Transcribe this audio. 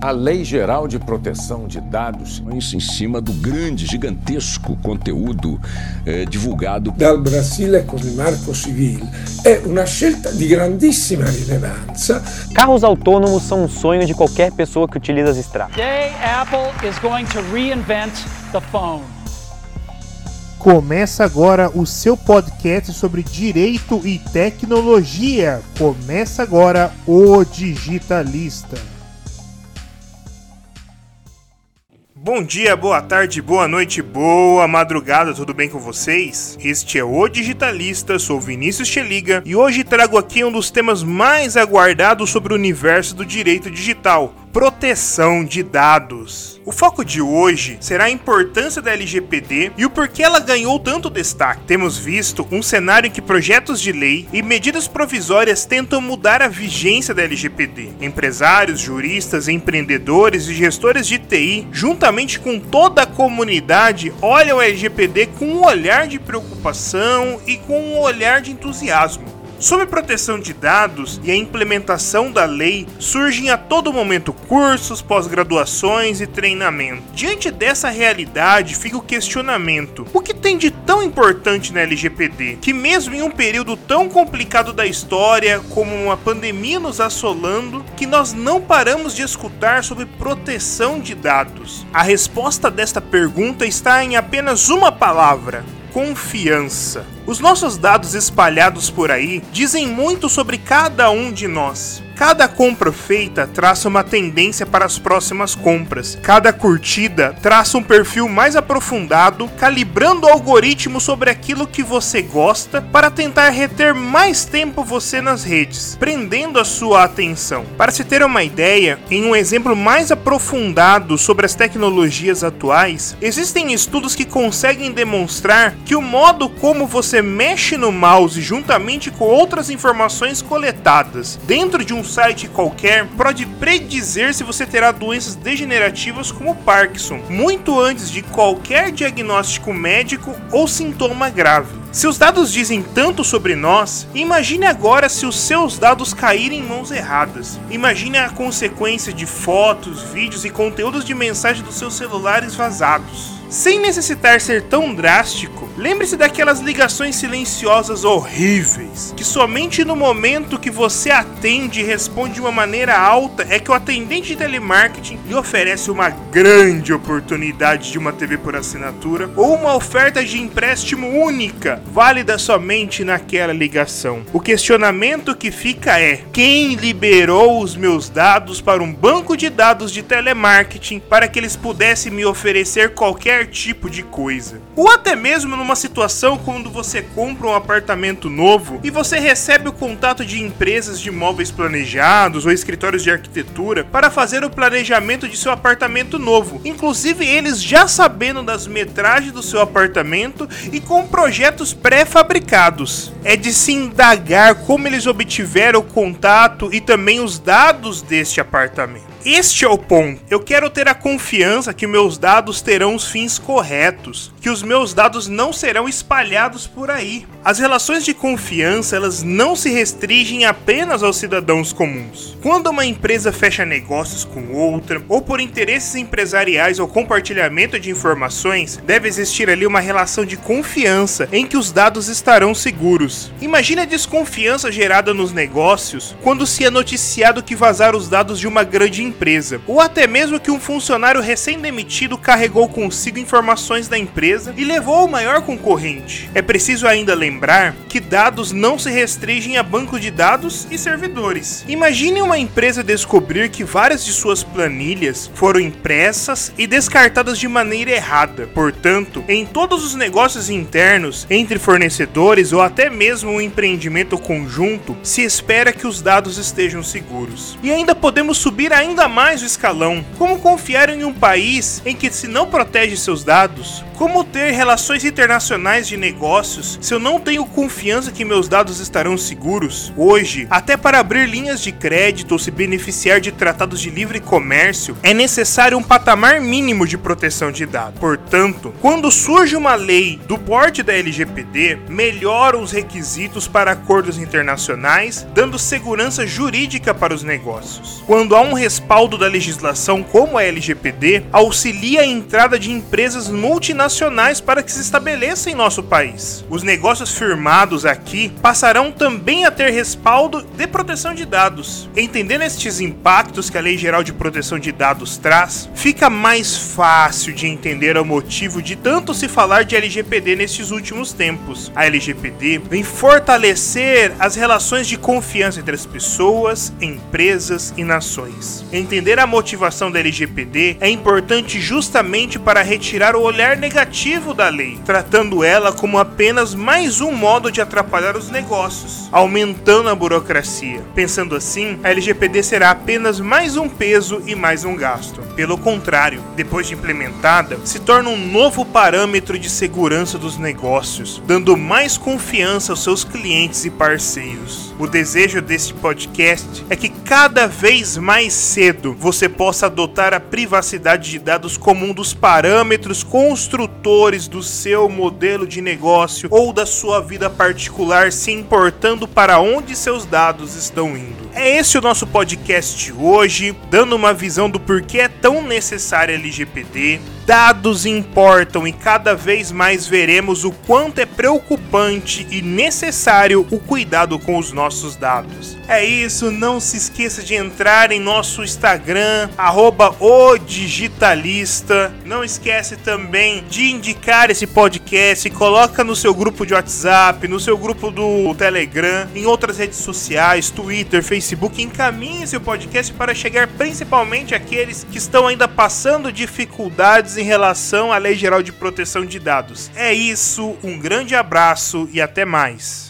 a Lei Geral de Proteção de Dados. Isso em cima do grande, gigantesco conteúdo eh, divulgado dal Brasile con il Marco Civil è una scelta di grandissima rilevanza. Carros autônomos são um sonho de qualquer pessoa que utiliza as estradas. Today, Apple is going to reinvent the phone. Começa agora o seu podcast sobre direito e tecnologia. Começa agora o Digitalista. Bom dia, boa tarde, boa noite, boa madrugada, tudo bem com vocês? Este é o Digitalista, sou Vinícius Cheliga e hoje trago aqui um dos temas mais aguardados sobre o universo do direito digital, proteção de dados. O foco de hoje será a importância da LGPD e o porquê ela ganhou tanto destaque. Temos visto um cenário em que projetos de lei e medidas provisórias tentam mudar a vigência da LGPD. Empresários, juristas, empreendedores e gestores de TI, juntamente com toda a comunidade, olham a LGPD com um olhar de preocupação e com um olhar de entusiasmo. Sobre proteção de dados e a implementação da lei, surgem a todo momento cursos, pós-graduações e treinamento. Diante dessa realidade, fica o questionamento: o que tem de tão importante na LGPD que, mesmo em um período tão complicado da história, como uma pandemia nos assolando, que nós não paramos de escutar sobre proteção de dados? A resposta desta pergunta está em apenas uma palavra: confiança. Os nossos dados espalhados por aí dizem muito sobre cada um de nós. Cada compra feita traça uma tendência para as próximas compras. Cada curtida traça um perfil mais aprofundado, calibrando o algoritmo sobre aquilo que você gosta para tentar reter mais tempo você nas redes, prendendo a sua atenção. Para se ter uma ideia, em um exemplo mais aprofundado sobre as tecnologias atuais, existem estudos que conseguem demonstrar que o modo como você mexe no mouse juntamente com outras informações coletadas dentro de um site qualquer pode predizer se você terá doenças degenerativas como Parkinson, muito antes de qualquer diagnóstico médico ou sintoma grave. Se os dados dizem tanto sobre nós, imagine agora se os seus dados caírem em mãos erradas. Imagine a consequência de fotos, vídeos e conteúdos de mensagem dos seus celulares vazados. Sem necessitar ser tão drástico, lembre-se daquelas ligações silenciosas horríveis, que somente no momento que você atende e responde de uma maneira alta é que o atendente de telemarketing lhe oferece uma grande oportunidade de uma TV por assinatura ou uma oferta de empréstimo única, válida somente naquela ligação. O questionamento que fica é: quem liberou os meus dados para um banco de dados de telemarketing para que eles pudessem me oferecer qualquer qualquer tipo de coisa. Ou até mesmo numa situação quando você compra um apartamento novo e você recebe o contato de empresas de imóveis planejados ou escritórios de arquitetura para fazer o planejamento de seu apartamento novo, inclusive eles já sabendo das metragens do seu apartamento e com projetos pré-fabricados. É de se indagar como eles obtiveram o contato e também os dados deste apartamento. Este é o ponto. Eu quero ter a confiança que meus dados terão os fins corretos, que os meus dados não serão espalhados por aí. As relações de confiança, elas não se restringem apenas aos cidadãos comuns. Quando uma empresa fecha negócios com outra, ou por interesses empresariais ou compartilhamento de informações, deve existir ali uma relação de confiança em que os dados estarão seguros. Imagine a desconfiança gerada nos negócios quando se é noticiado que vazaram os dados de uma grande empresa ou até mesmo que um funcionário recém-demitido carregou consigo informações da empresa e levou ao maior concorrente. É preciso ainda lembrar que dados não se restringem a banco de dados e servidores. Imagine uma empresa descobrir que várias de suas planilhas foram impressas e descartadas de maneira errada. Portanto, em todos os negócios internos, entre fornecedores ou até mesmo um empreendimento conjunto, se espera que os dados estejam seguros. E ainda podemos subir ainda mais o escalão. Como confiar em um país em que se não protege seus dados? Como ter relações internacionais de negócios se eu não tenho confiança que meus dados estarão seguros? Hoje, até para abrir linhas de crédito ou se beneficiar de tratados de livre comércio, é necessário um patamar mínimo de proteção de dados. Portanto, quando surge uma lei do porte da LGPD, melhora os requisitos para acordos internacionais, dando segurança jurídica para os negócios. Quando há um respaldo da legislação como a LGPD, auxilia a entrada de empresas multinacionais para que se estabeleçam em nosso país. Os negócios firmados aqui passarão também a ter respaldo de proteção de dados. Entendendo estes impactos que a Lei Geral de Proteção de Dados traz, fica mais fácil de entender o motivo de tanto se falar de LGPD nestes últimos tempos. A LGPD vem fortalecer as relações de confiança entre as pessoas, empresas e nações. Entender a motivação da LGPD é importante justamente para retirar o olhar negativo da lei, tratando ela como apenas mais um modo de atrapalhar os negócios, aumentando a burocracia. Pensando assim, a LGPD será apenas mais um peso e mais um gasto. Pelo contrário, depois de implementada, se torna um novo parâmetro de segurança dos negócios, dando mais confiança aos seus clientes e parceiros. O desejo deste podcast é que cada vez mais cedo você possa adotar a privacidade de dados como um dos parâmetros construtores do seu modelo de negócio ou da sua vida particular, se importando para onde seus dados estão indo. É esse o nosso podcast hoje, dando uma visão do porquê é tão necessária a LGPD, dados importam e cada vez mais veremos o quanto é preocupante e necessário o cuidado com os nossos dados. É isso, não se esqueça de entrar em nosso Instagram, @o_digitalista. Não esquece também de indicar esse podcast, coloca no seu grupo de WhatsApp, no seu grupo do Telegram, em outras redes sociais, Twitter, Facebook, encaminhe seu podcast para chegar principalmente àqueles que estão ainda passando dificuldades em relação à Lei Geral de Proteção de Dados. É isso, um grande abraço e até mais.